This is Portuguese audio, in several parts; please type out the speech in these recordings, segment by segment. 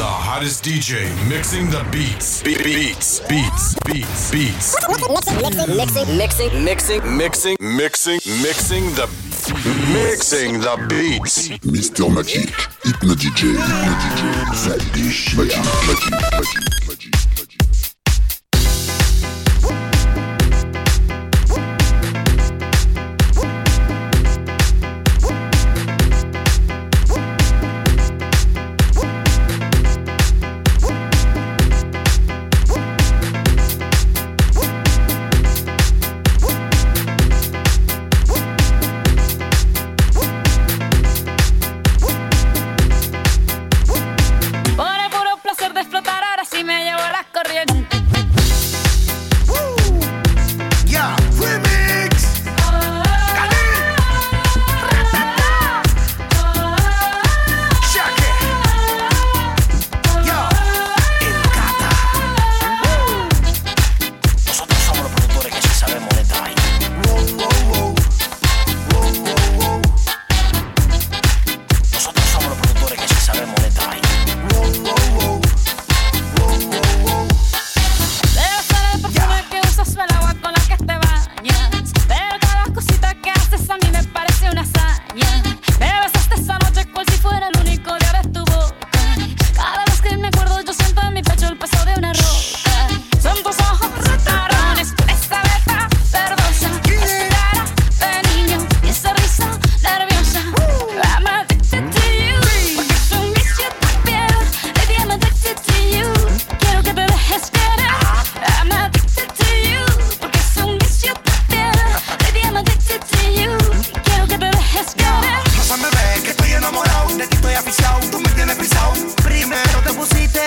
The hottest DJ mixing the beats. Be- beats, beats, beats, beats. Mixing, mixing, mixing, mixing, mixing, mixing, mixing the mixing the beats. Mr. Magic, Hypno DJ, Hypno DJ, Zadish, Magic, Magic, Magic. me tienes pisado. Primero te pusiste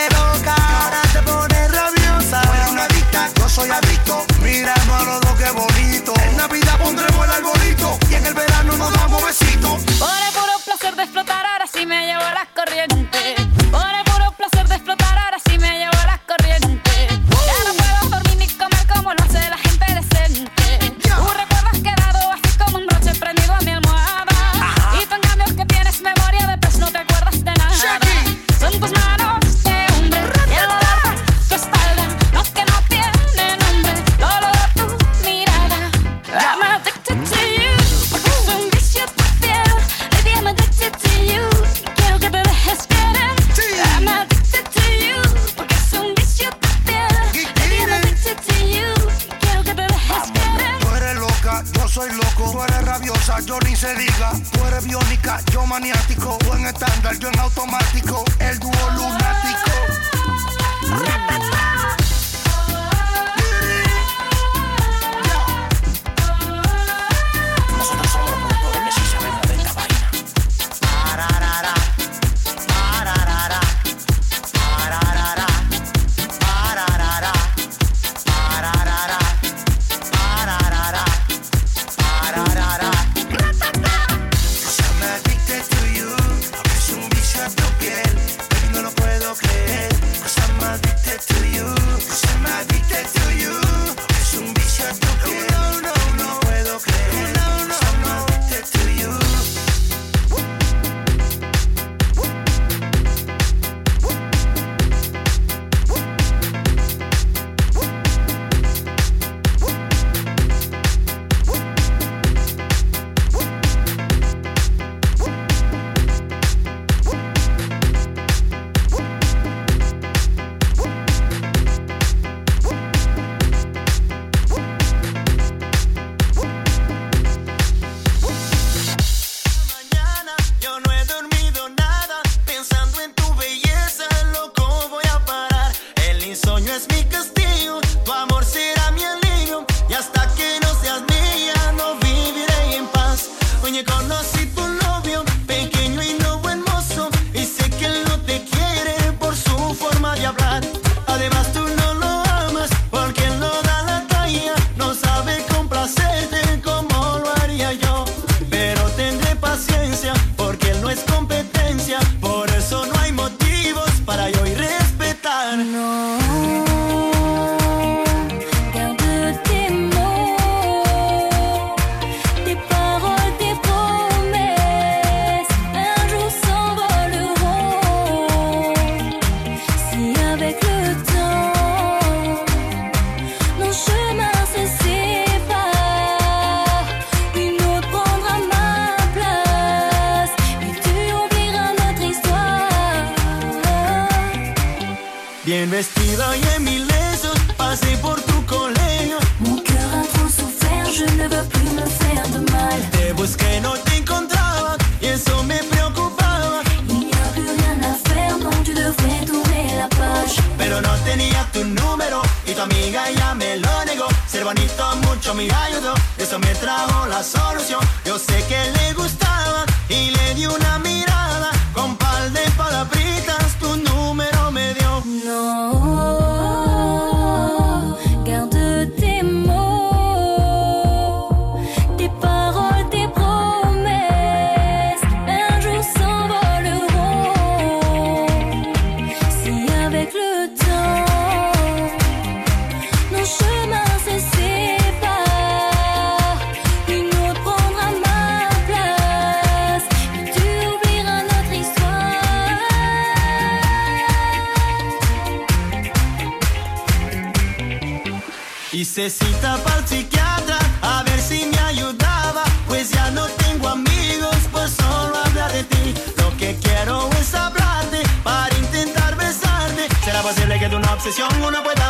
Necesita para el psiquiatra, a ver si me ayudaba, pues ya no tengo amigos por solo hablar de ti. Lo que quiero es hablarte para intentar besarte. ¿Será posible que de una obsesión uno pueda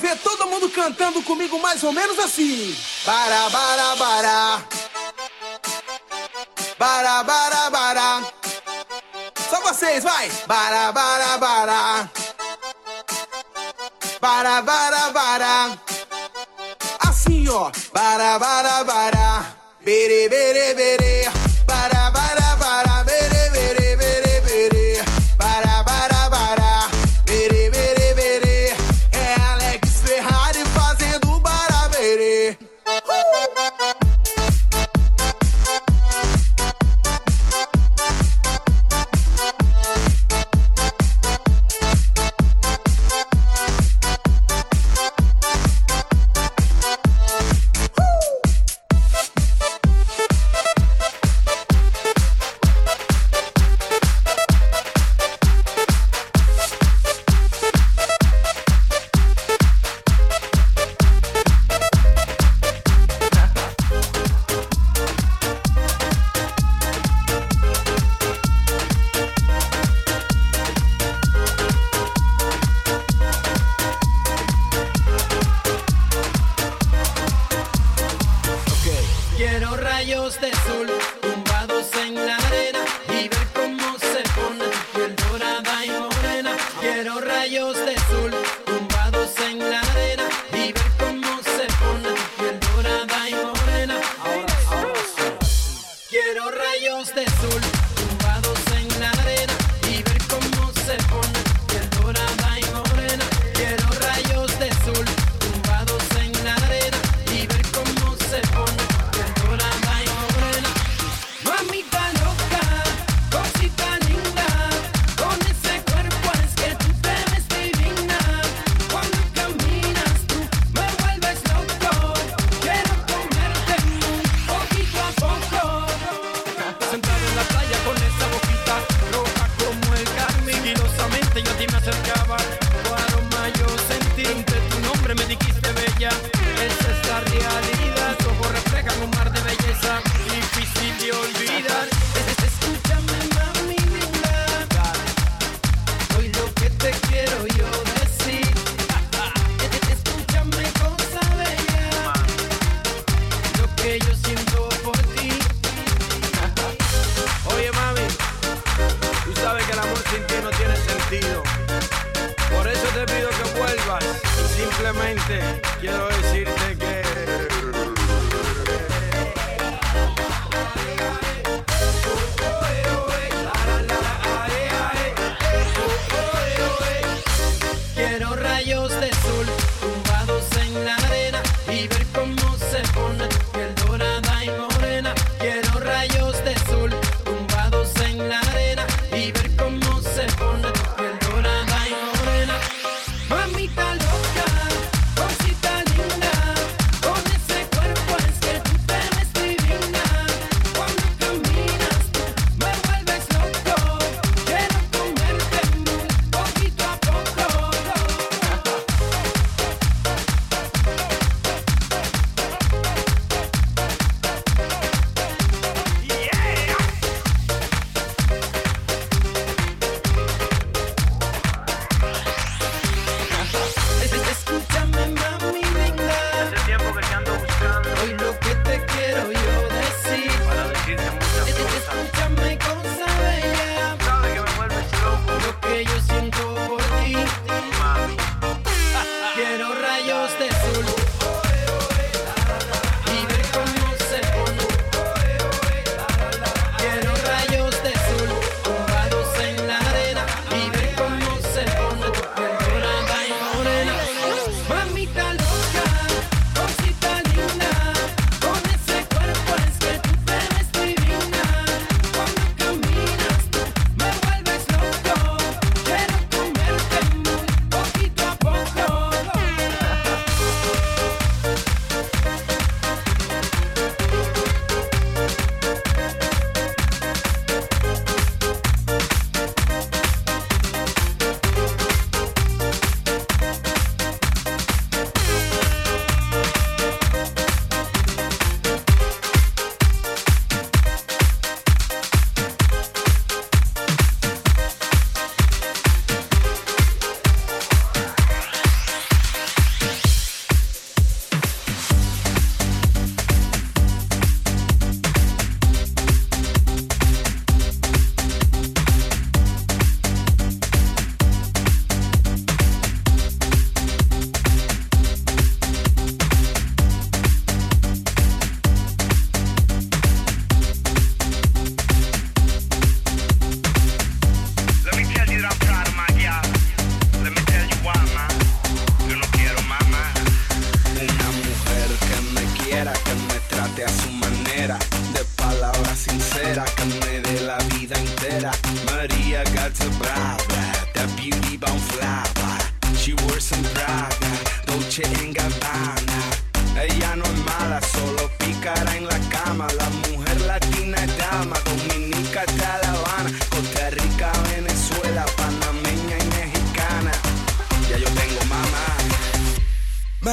ver todo mundo cantando comigo mais ou menos assim. Bará, bará, bará. Bará, bará, bará. Só vocês, vai. Bará, bará, bará. Bará, bará, bará. Assim, ó. Bará, bará, bará. Berê, berê, berê.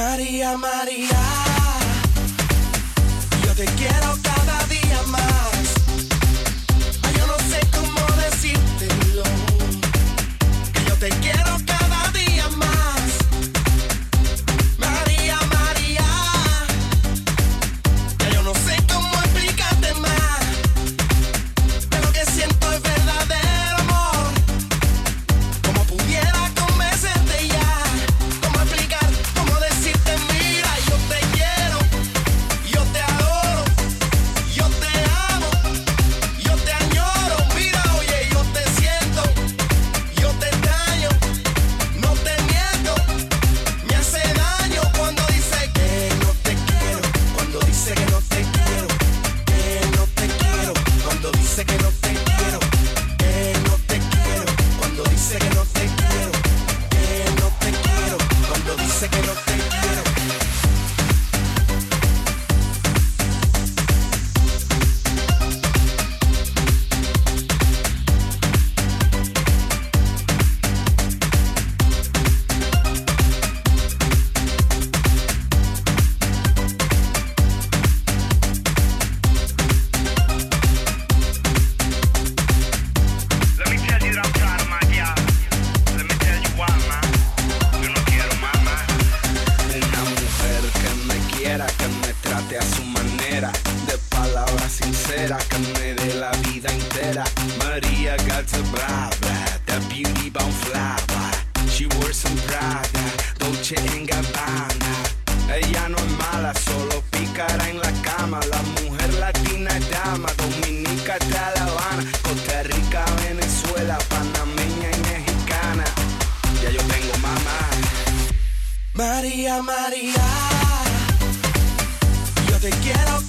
María, María, yo te quiero cada día más. Ay, yo no sé cómo decírtelo, que yo te quiero. María, María, yo te quiero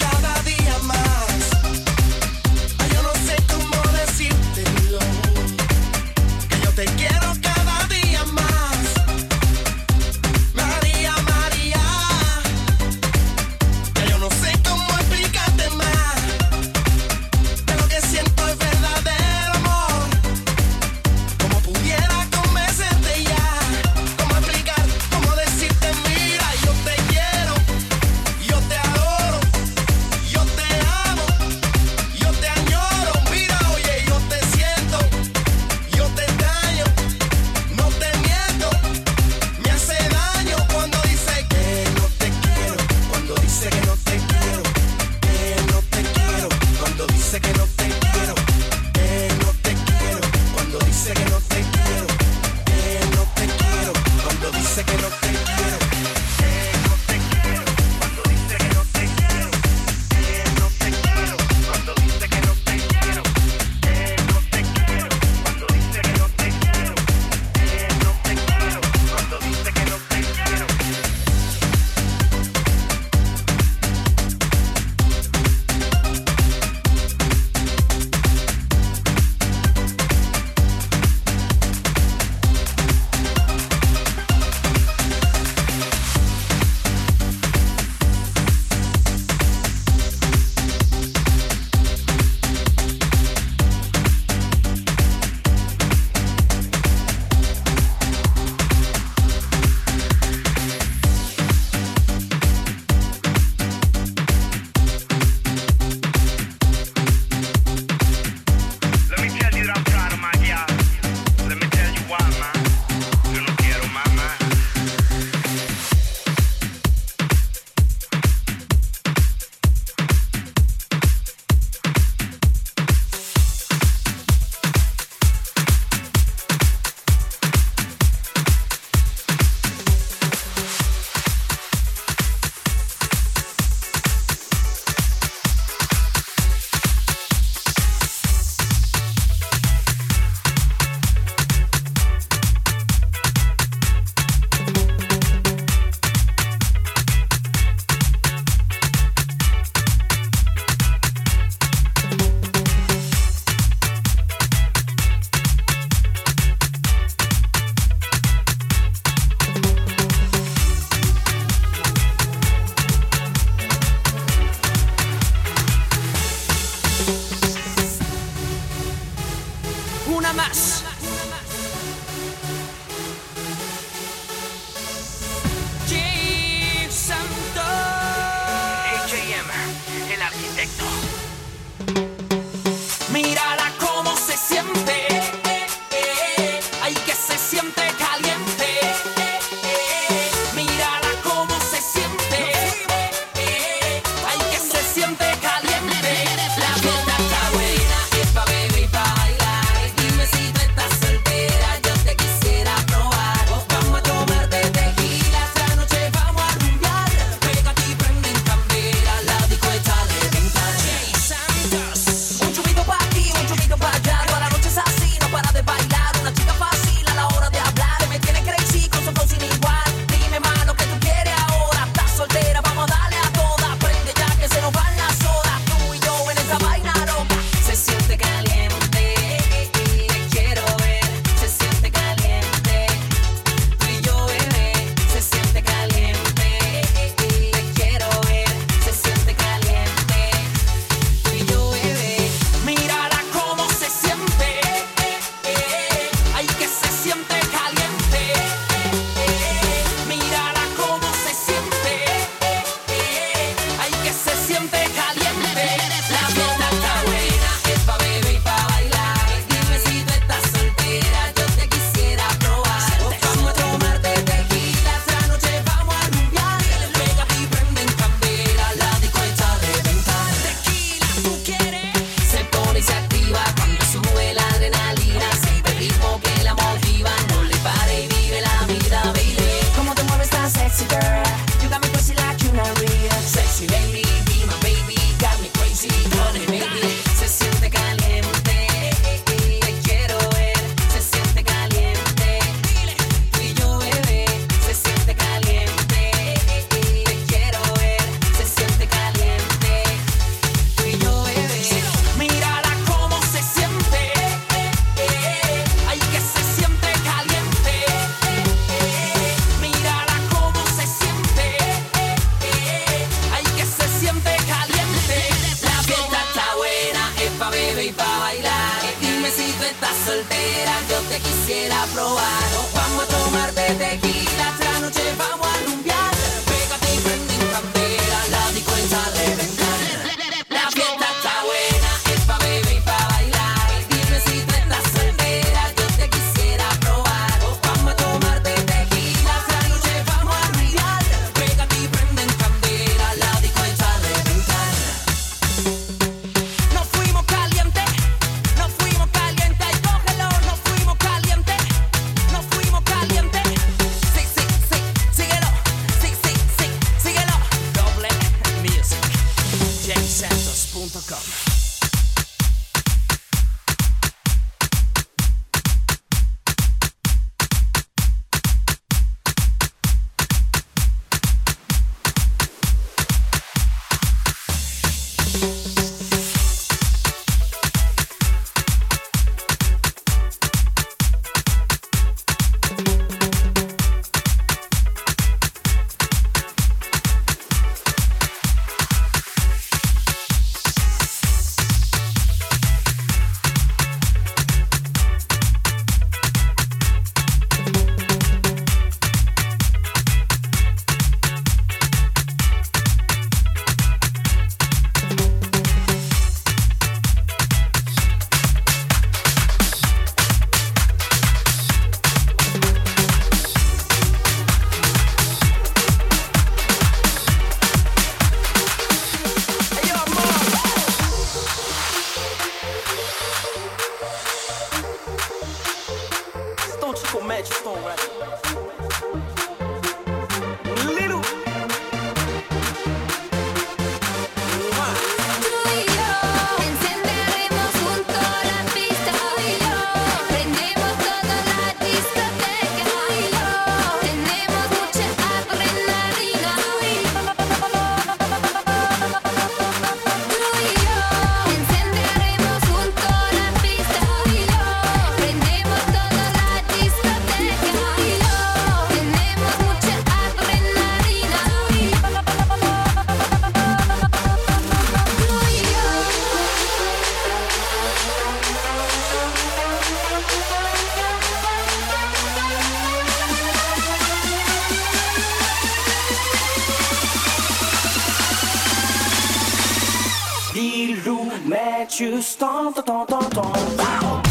you stomp, stomp, stomp, stomp.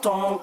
Ton,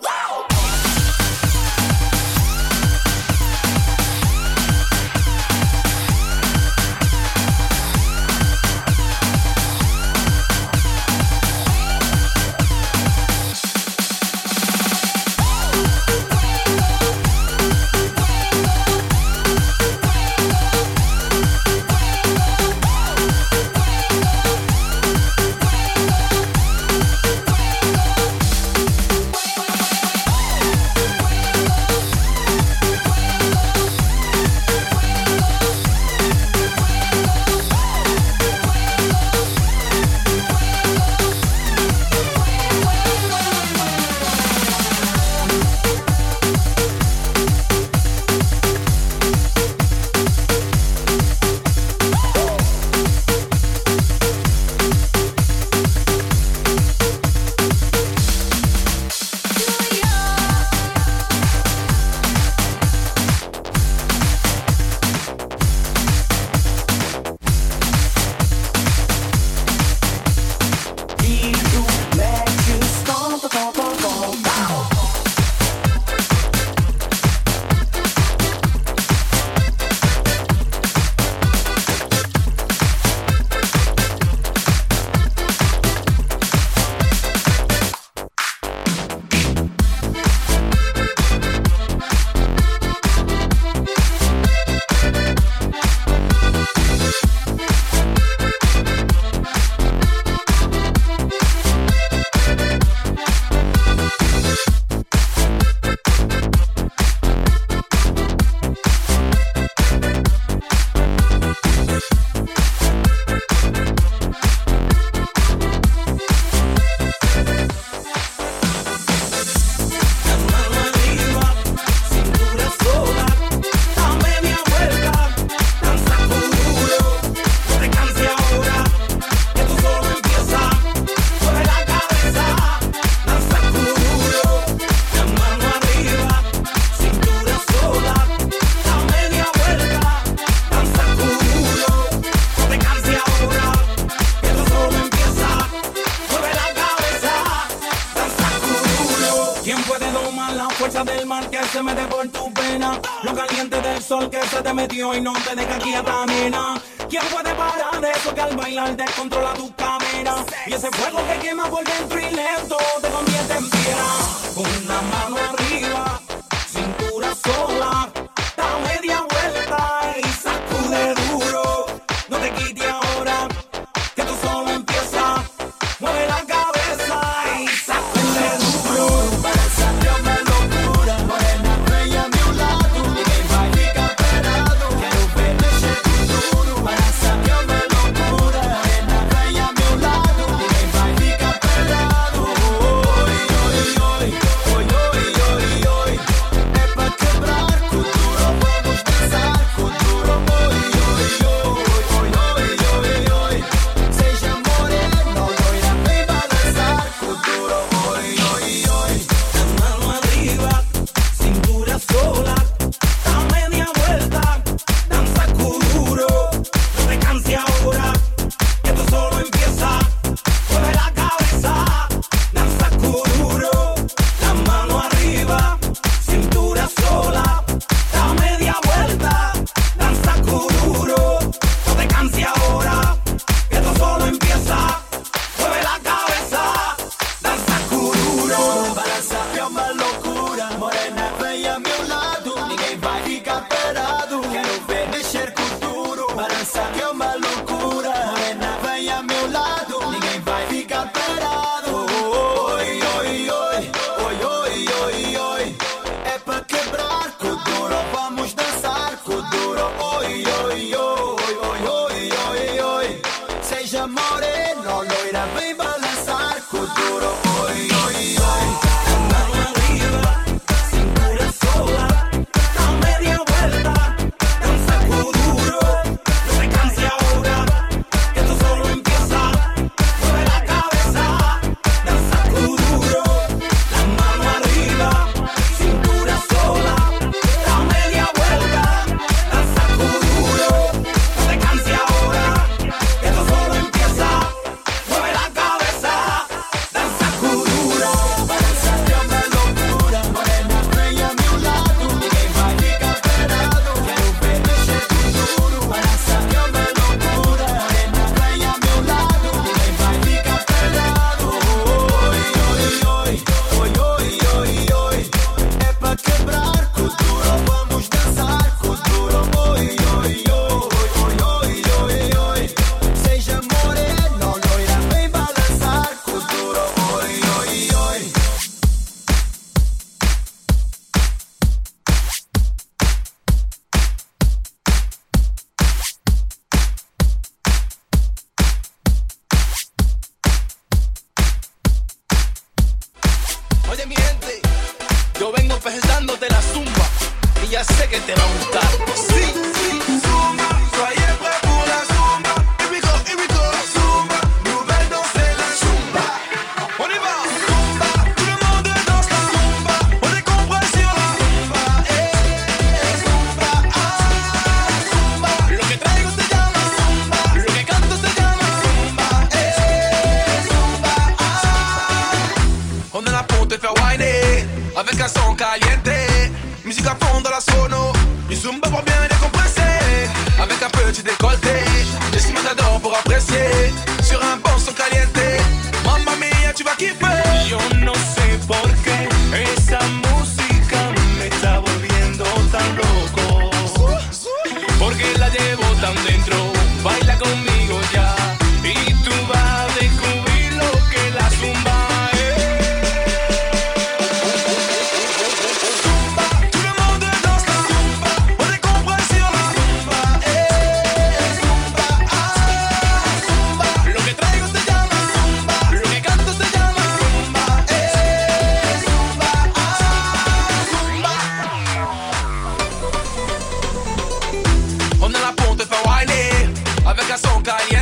A versão é carinha.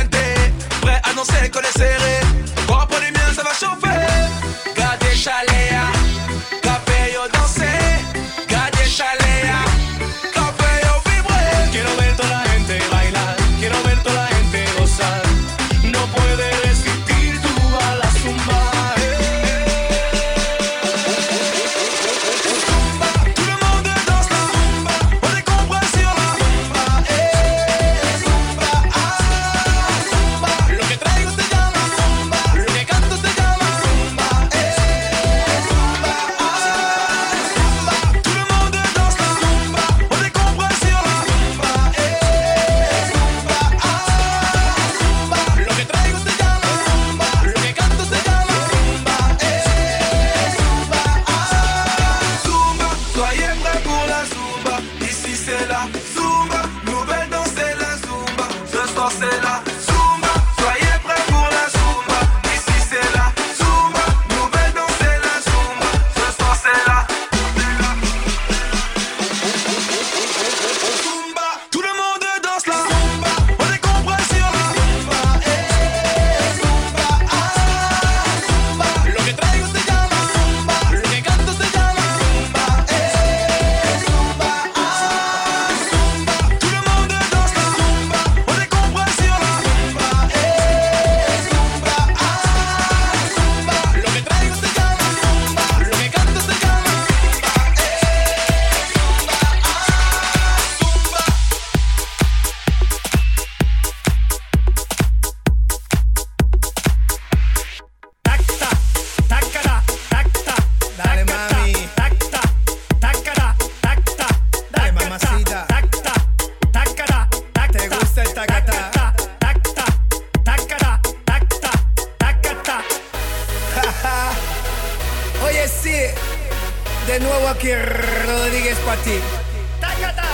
ti.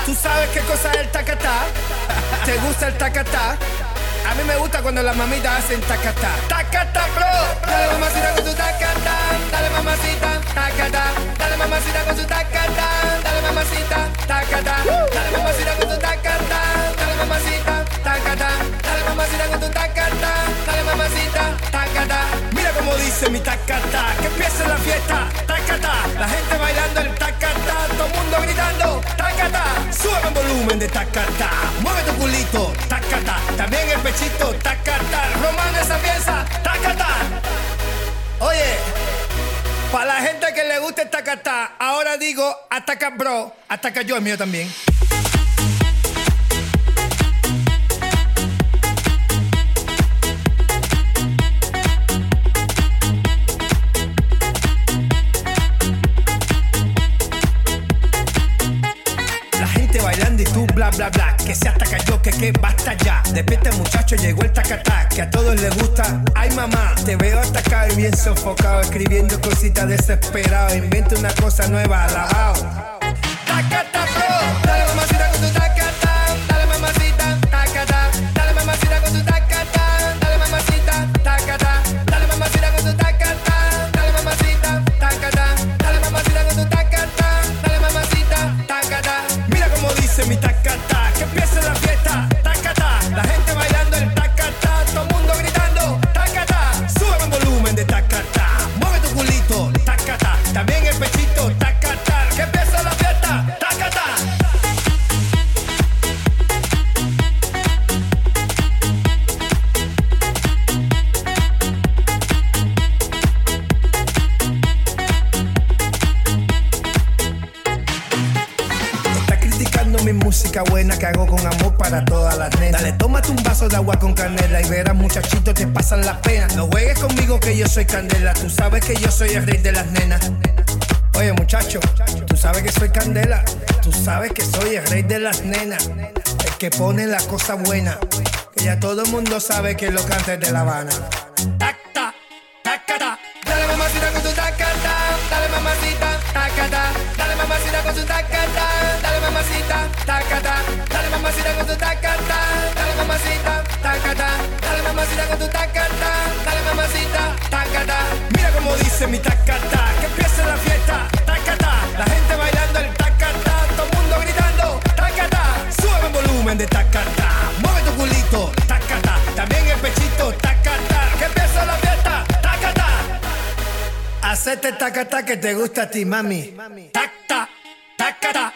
¿Tú sabes qué cosa es el tacatá? ¿Te gusta el tacatá? A mí me gusta cuando las mamitas hacen tacatá. ¡Tacatá, bro! Dale mamacita con tu tacatá. Dale mamacita, tacatá. Dale mamacita con tu tacatá. Dale mamacita, tacatá. Dale mamacita con tu tacatá. Dale mamacita, tacatá. Dale mamacita con tu tacatá. Dale mamacita, tacatá. Mira cómo dice mi tacatá. Que empiece la fiesta tacata, la gente bailando el tacata, todo mundo gritando tacata, sube el volumen de tacata, mueve tu culito, tacata, también el pechito, tacata, romano esa pieza, tacata. Oye, para la gente que le gusta el tacata, ahora digo ataca bro, ataca yo el mío también. bla bla, que se ataca yo, que que basta ya. Despierta este muchacho, llegó el tacatac, que a todos les gusta. Ay mamá, te veo atacado y bien sofocado, escribiendo cositas desesperado. Inventa una cosa nueva, alabao. Tacata dale mamacita con tu que hago con amor para todas las nenas. Dale, tómate un vaso de agua con canela y verás muchachito te pasan la pena. No juegues conmigo que yo soy candela, tú sabes que yo soy el rey de las nenas. Oye muchacho, tú sabes que soy candela, tú sabes que soy el rey de las nenas, el que pone la cosa buena, que ya todo el mundo sabe que lo canta de La Habana. Mamacita con tu tacata, dale mamacita, tacata. Mira cómo dice mi tacata, que empiece la fiesta, tacata, la gente bailando el tacata, todo el mundo gritando, tacata, sube el volumen de tacata, mueve tu culito, tacata, también el pechito, tacata, que empiece la fiesta, tacata. Hacete tacata que te gusta a ti, mami. Tacata, tacata,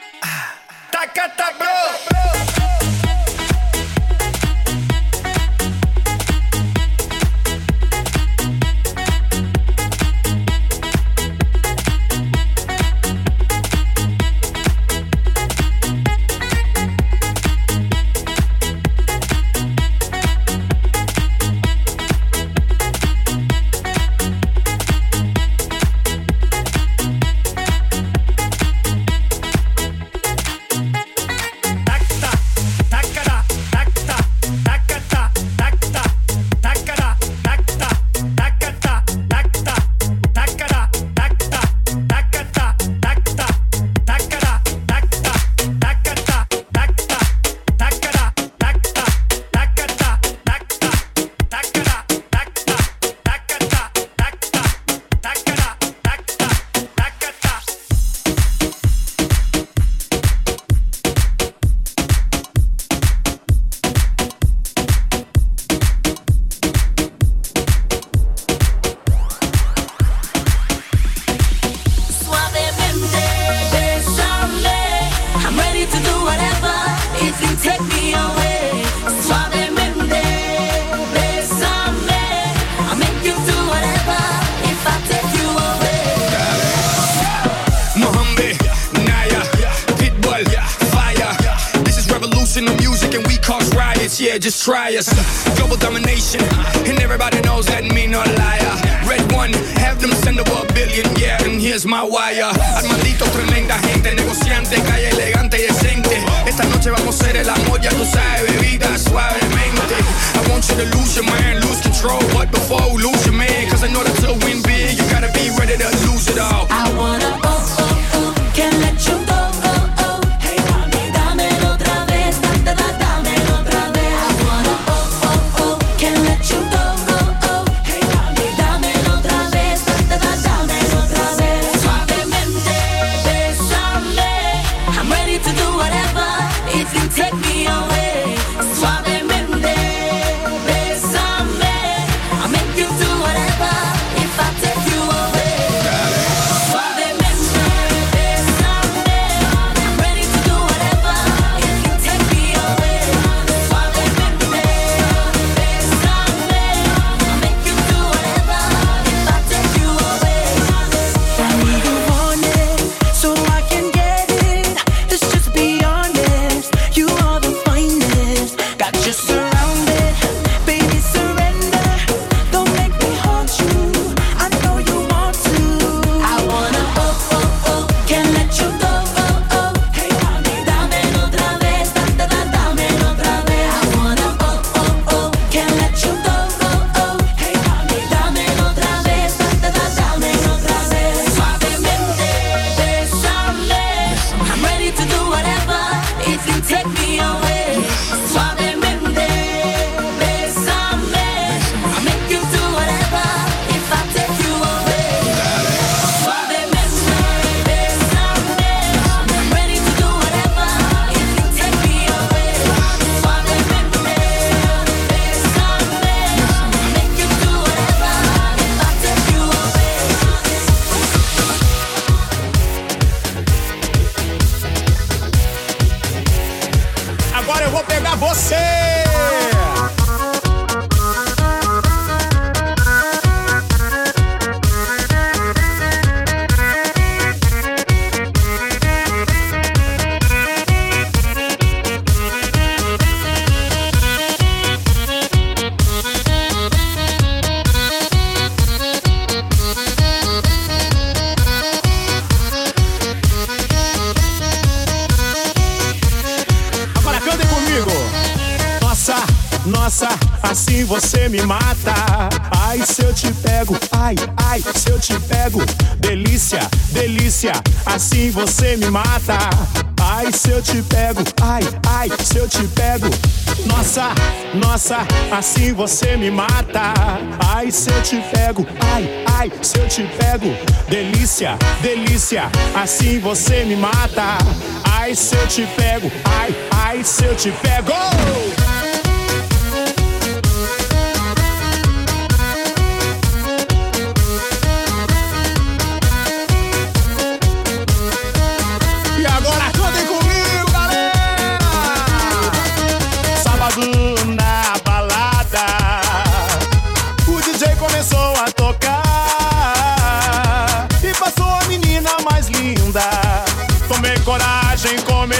mata. Ai, se eu te pego, ai, ai, se eu te pego. Nossa, nossa, assim você me mata. Ai, se eu te pego, ai, ai, se eu te pego. Delícia, delícia, assim você me mata. Ai, se eu te pego, ai, ai, se eu te pego.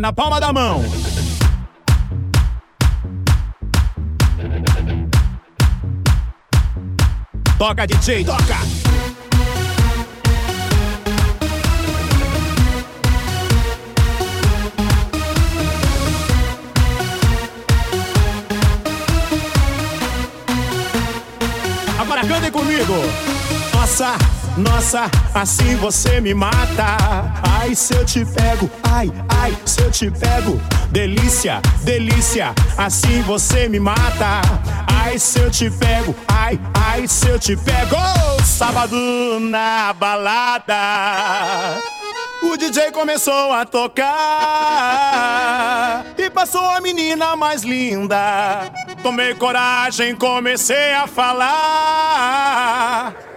Na palma da mão. Toca, DJ, toca! Agora cantem comigo! Nossa, nossa, assim você me mata. Ai, se eu te pego, ai, ai, se eu te pego. Delícia, delícia, assim você me mata. Ai, se eu te pego, ai, ai, se eu te pego. Sábado na balada. O DJ começou a tocar e passou a menina mais linda. Tomei coragem, comecei a falar.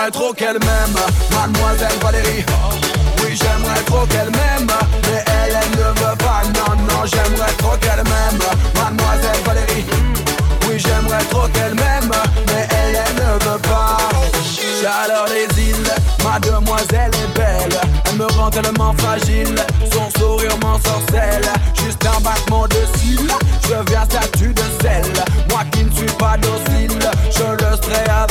j'aimerais trop qu'elle m'aime, mademoiselle Valérie. Oui, j'aimerais trop qu'elle m'aime, mais elle, elle ne veut pas. Non, non, j'aimerais trop qu'elle m'aime, mademoiselle Valérie. Oui, j'aimerais trop qu'elle m'aime, mais elle, elle ne veut pas. Chaleur les îles, mademoiselle est belle. Elle me rend tellement fragile, son sourire m'ensorcelle. Juste un battement de cils, je viens statue de sel. Moi qui ne suis pas docile, je le serai avec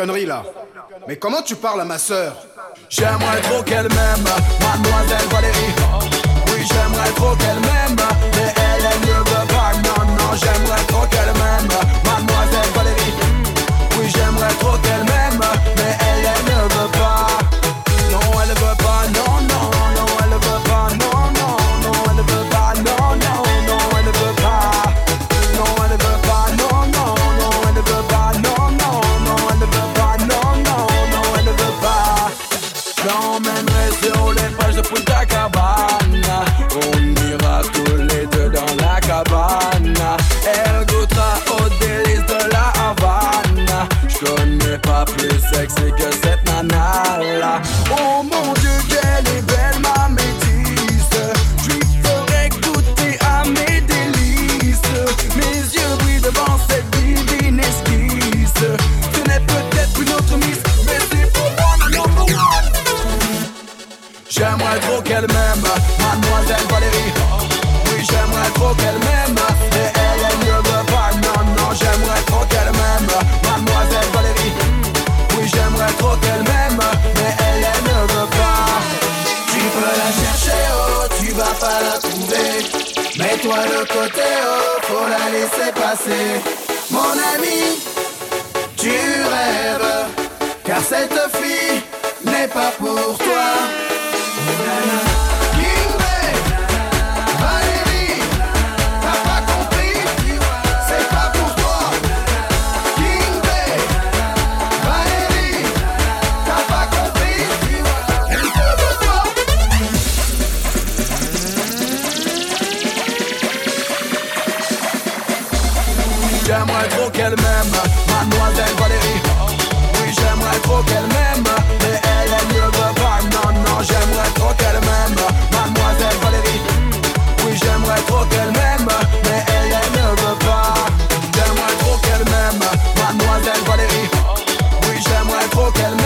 conneries là. Mais comment tu parles à ma sœur? J'aimerais trop qu'elle m'aime, mademoiselle Valérie. Oui, j'aimerais trop qu'elle m'aime, mais elle, elle ne veut pas. Non, non, j'aimerais trop qu'elle m'aime. elle va. Oui, j'aimerais trop qu'elle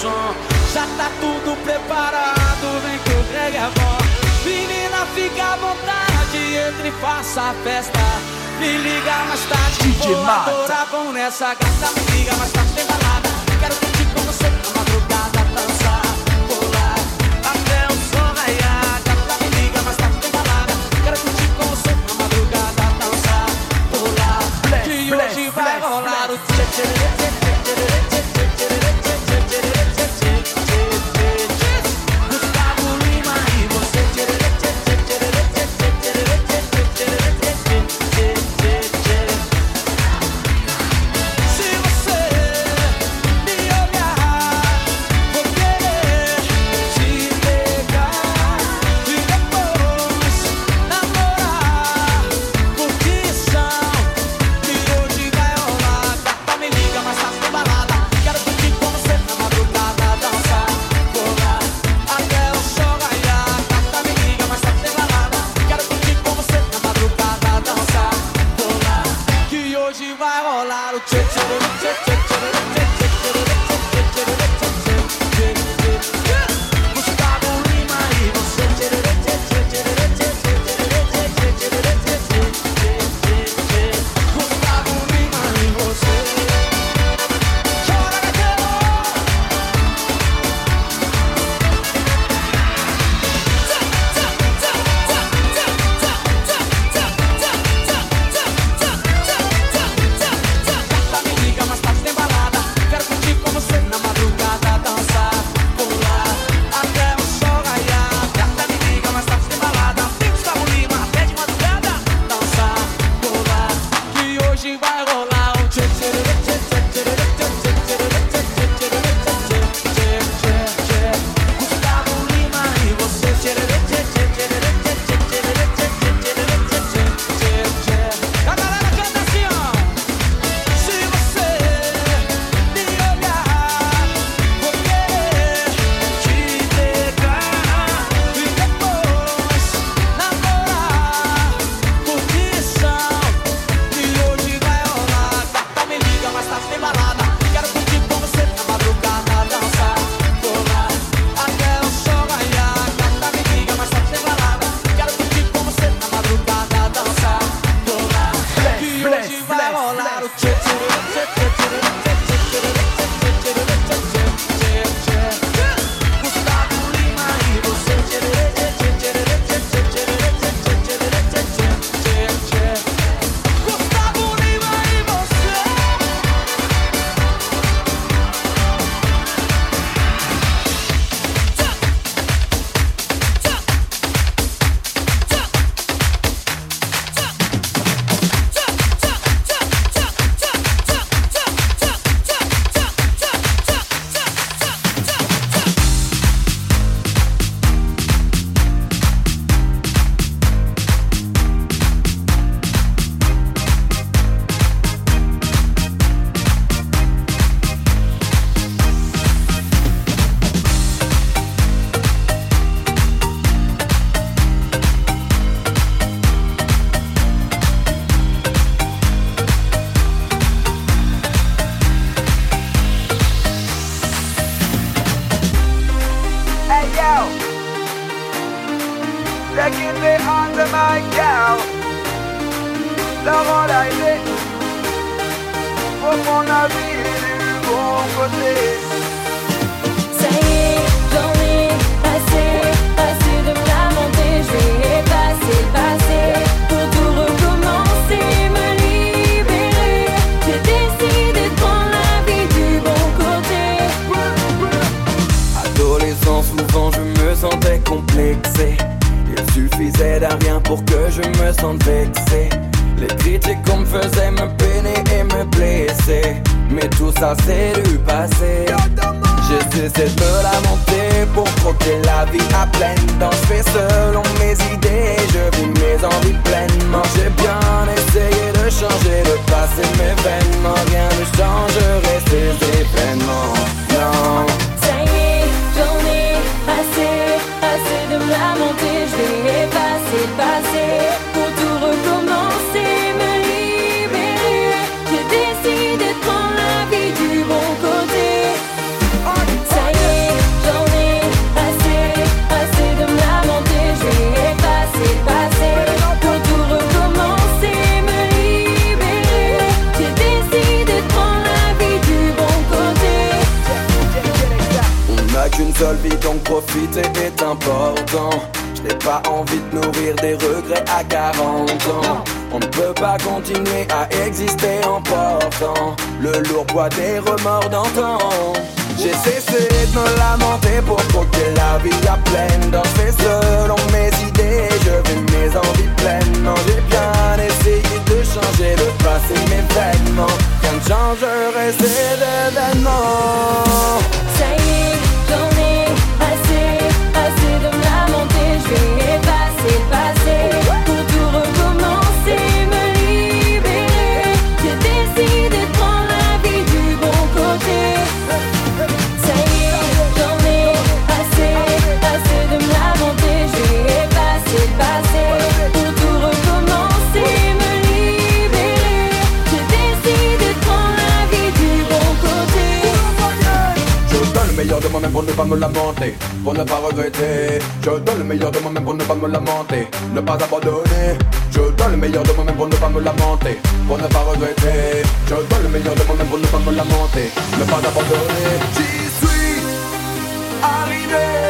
som. Já tá tudo preparado, vem que eu reggae a bom. Menina, fica à vontade, entre e faça a festa. Me liga mais tarde, DJ vou adorar, vão nessa gata. Me liga mais tarde, tem balada. Quero curtir com você, amada. Ça y est, j'en ai passé, assez de la montagne, j'y ai passé, passé, pour tout recommencer, me libérer J'ai décidé de prendre la vie du bon côté Adolescent, souvent je me sentais complexé. Il suffisait d'un rien pour que je me sente vexé. Les critiques qu'on me faisait me péter me blesser. Mais tout ça c'est du passé. J'essaie de me lamenter pour croquer la vie à pleine dents. Je fais selon mes idées, je vis mes envies pleinement. J'ai bien essayé de changer, de passer mes vêtements. Rien ne change, reste des événements. Non. Ça y est, j'en ai assez, de me lamenter. Je vais effacer le passé. Profiter est important. Je pas envie de nourrir des regrets à 40 ans. On ne peut pas continuer à exister en portant le lourd poids des remords d'antan. J'ai cessé de me lamenter pour croquer la vie à pleine Danser selon mes idées, je vis mes envies pleinement J'ai bien essayé de changer le passé, mes vêtements Rien changerait ces pour ne pas me lamenter, pour ne pas regretter. Je donne le meilleur de moi-même pour ne pas me lamenter, ne pas abandonner. Je donne le meilleur de moi-même pour ne pas me lamenter, pour ne pas regretter. Je donne le meilleur de moi-même pour ne pas me lamenter, ne pas abandonner. J'y suis arrivé,